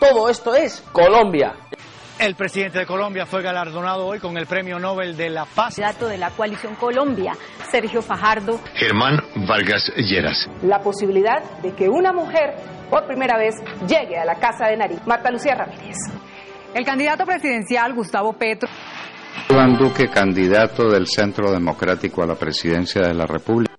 Todo esto es Colombia. El presidente de Colombia fue galardonado hoy con el Premio Nobel de la Paz. Dato de la coalición Colombia, Sergio Fajardo. Germán Vargas Lleras. La posibilidad de que una mujer por primera vez llegue a la Casa de Nariz. Marta Lucía Ramírez. El candidato presidencial Gustavo Petro. Iván Duque, candidato del Centro Democrático a la presidencia de la República.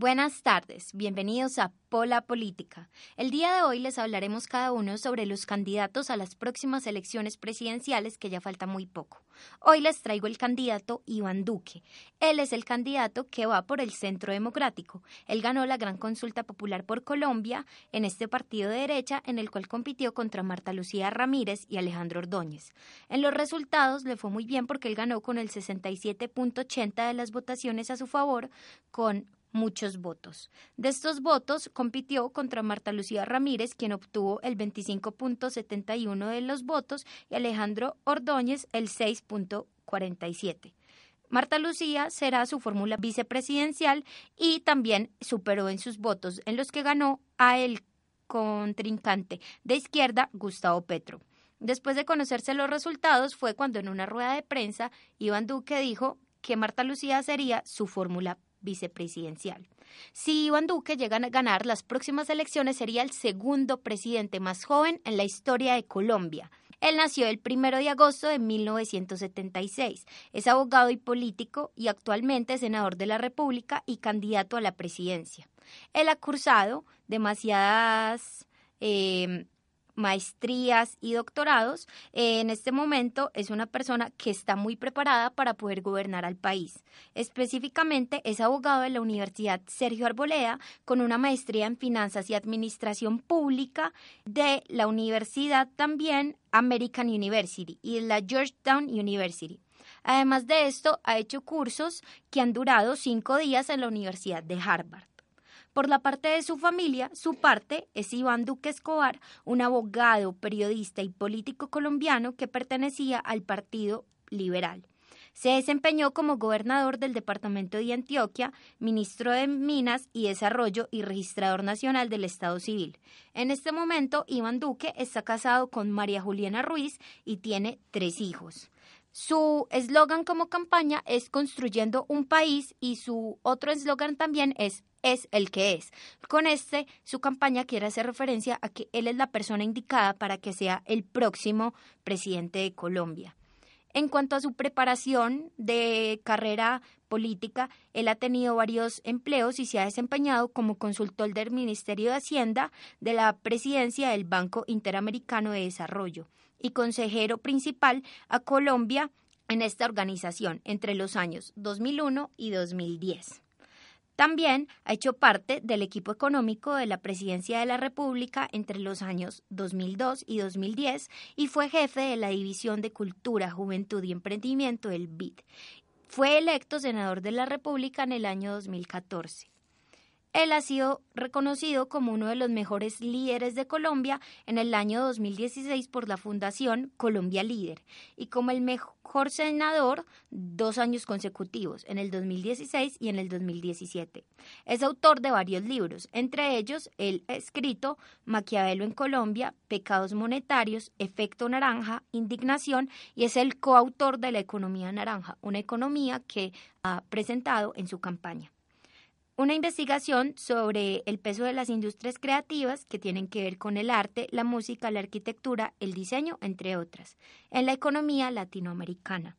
Buenas tardes, bienvenidos a Pola Política. El día de hoy les hablaremos cada uno sobre los candidatos a las próximas elecciones presidenciales que ya falta muy poco. Hoy les traigo el candidato Iván Duque. Él es el candidato que va por el Centro Democrático. Él ganó la gran consulta popular por Colombia en este partido de derecha en el cual compitió contra Marta Lucía Ramírez y Alejandro Ordóñez. En los resultados le fue muy bien porque él ganó con el 67.80 de las votaciones a su favor con muchos votos. De estos votos compitió contra Marta Lucía Ramírez, quien obtuvo el 25.71 de los votos, y Alejandro Ordóñez el 6.47. Marta Lucía será su fórmula vicepresidencial y también superó en sus votos en los que ganó a el contrincante de izquierda Gustavo Petro. Después de conocerse los resultados fue cuando en una rueda de prensa Iván Duque dijo que Marta Lucía sería su fórmula vicepresidencial. Si Iván Duque llega a ganar las próximas elecciones, sería el segundo presidente más joven en la historia de Colombia. Él nació el primero de agosto de 1976. Es abogado y político y actualmente senador de la República y candidato a la presidencia. Él ha cursado demasiadas eh, maestrías y doctorados, en este momento es una persona que está muy preparada para poder gobernar al país. Específicamente es abogado de la Universidad Sergio Arboleda con una maestría en finanzas y administración pública de la Universidad también American University y de la Georgetown University. Además de esto, ha hecho cursos que han durado cinco días en la Universidad de Harvard. Por la parte de su familia, su parte es Iván Duque Escobar, un abogado, periodista y político colombiano que pertenecía al Partido Liberal. Se desempeñó como gobernador del departamento de Antioquia, ministro de Minas y Desarrollo y registrador nacional del Estado Civil. En este momento, Iván Duque está casado con María Juliana Ruiz y tiene tres hijos. Su eslogan como campaña es Construyendo un país y su otro eslogan también es es el que es. Con este, su campaña quiere hacer referencia a que él es la persona indicada para que sea el próximo presidente de Colombia. En cuanto a su preparación de carrera política, él ha tenido varios empleos y se ha desempeñado como consultor del Ministerio de Hacienda de la Presidencia del Banco Interamericano de Desarrollo y consejero principal a Colombia en esta organización entre los años 2001 y 2010. También ha hecho parte del equipo económico de la Presidencia de la República entre los años 2002 y 2010 y fue jefe de la División de Cultura, Juventud y Emprendimiento del BID. Fue electo senador de la República en el año 2014. Él ha sido reconocido como uno de los mejores líderes de Colombia en el año 2016 por la Fundación Colombia Líder y como el mejor senador dos años consecutivos, en el 2016 y en el 2017. Es autor de varios libros, entre ellos el escrito Maquiavelo en Colombia, Pecados Monetarios, Efecto Naranja, Indignación y es el coautor de la Economía Naranja, una economía que ha presentado en su campaña una investigación sobre el peso de las industrias creativas que tienen que ver con el arte, la música, la arquitectura, el diseño, entre otras, en la economía latinoamericana.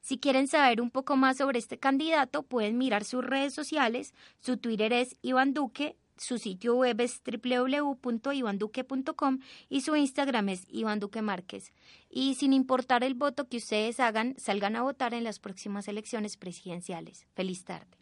Si quieren saber un poco más sobre este candidato, pueden mirar sus redes sociales. Su Twitter es Iván Duque, su sitio web es www.ivanduque.com y su Instagram es Iván Duque Márquez. Y sin importar el voto que ustedes hagan, salgan a votar en las próximas elecciones presidenciales. Feliz tarde.